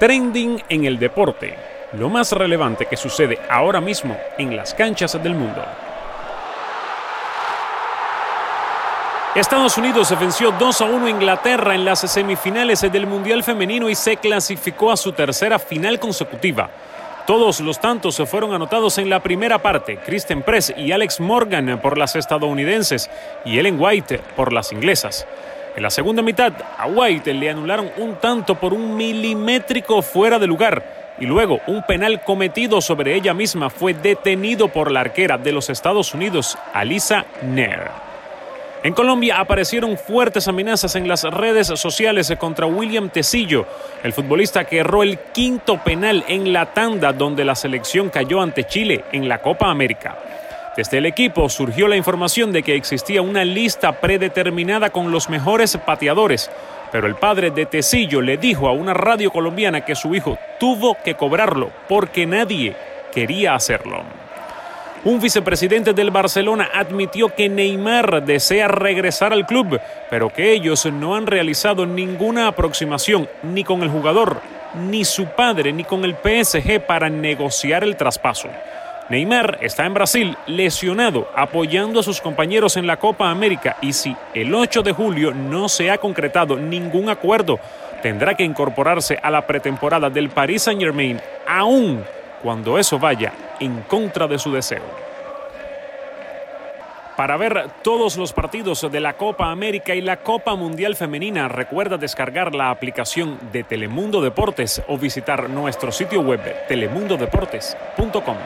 Trending en el deporte. Lo más relevante que sucede ahora mismo en las canchas del mundo. Estados Unidos se venció 2 a 1 a Inglaterra en las semifinales del Mundial Femenino y se clasificó a su tercera final consecutiva. Todos los tantos se fueron anotados en la primera parte, Kristen Press y Alex Morgan por las estadounidenses y Ellen White por las inglesas. En la segunda mitad, a White le anularon un tanto por un milimétrico fuera de lugar y luego un penal cometido sobre ella misma fue detenido por la arquera de los Estados Unidos, Alisa Nair. En Colombia aparecieron fuertes amenazas en las redes sociales contra William Tecillo, el futbolista que erró el quinto penal en la tanda donde la selección cayó ante Chile en la Copa América. Desde el equipo surgió la información de que existía una lista predeterminada con los mejores pateadores, pero el padre de Tecillo le dijo a una radio colombiana que su hijo tuvo que cobrarlo porque nadie quería hacerlo. Un vicepresidente del Barcelona admitió que Neymar desea regresar al club, pero que ellos no han realizado ninguna aproximación ni con el jugador, ni su padre, ni con el PSG para negociar el traspaso. Neymar está en Brasil lesionado, apoyando a sus compañeros en la Copa América y si el 8 de julio no se ha concretado ningún acuerdo, tendrá que incorporarse a la pretemporada del Paris Saint-Germain aún cuando eso vaya en contra de su deseo. Para ver todos los partidos de la Copa América y la Copa Mundial Femenina, recuerda descargar la aplicación de Telemundo Deportes o visitar nuestro sitio web telemundodeportes.com.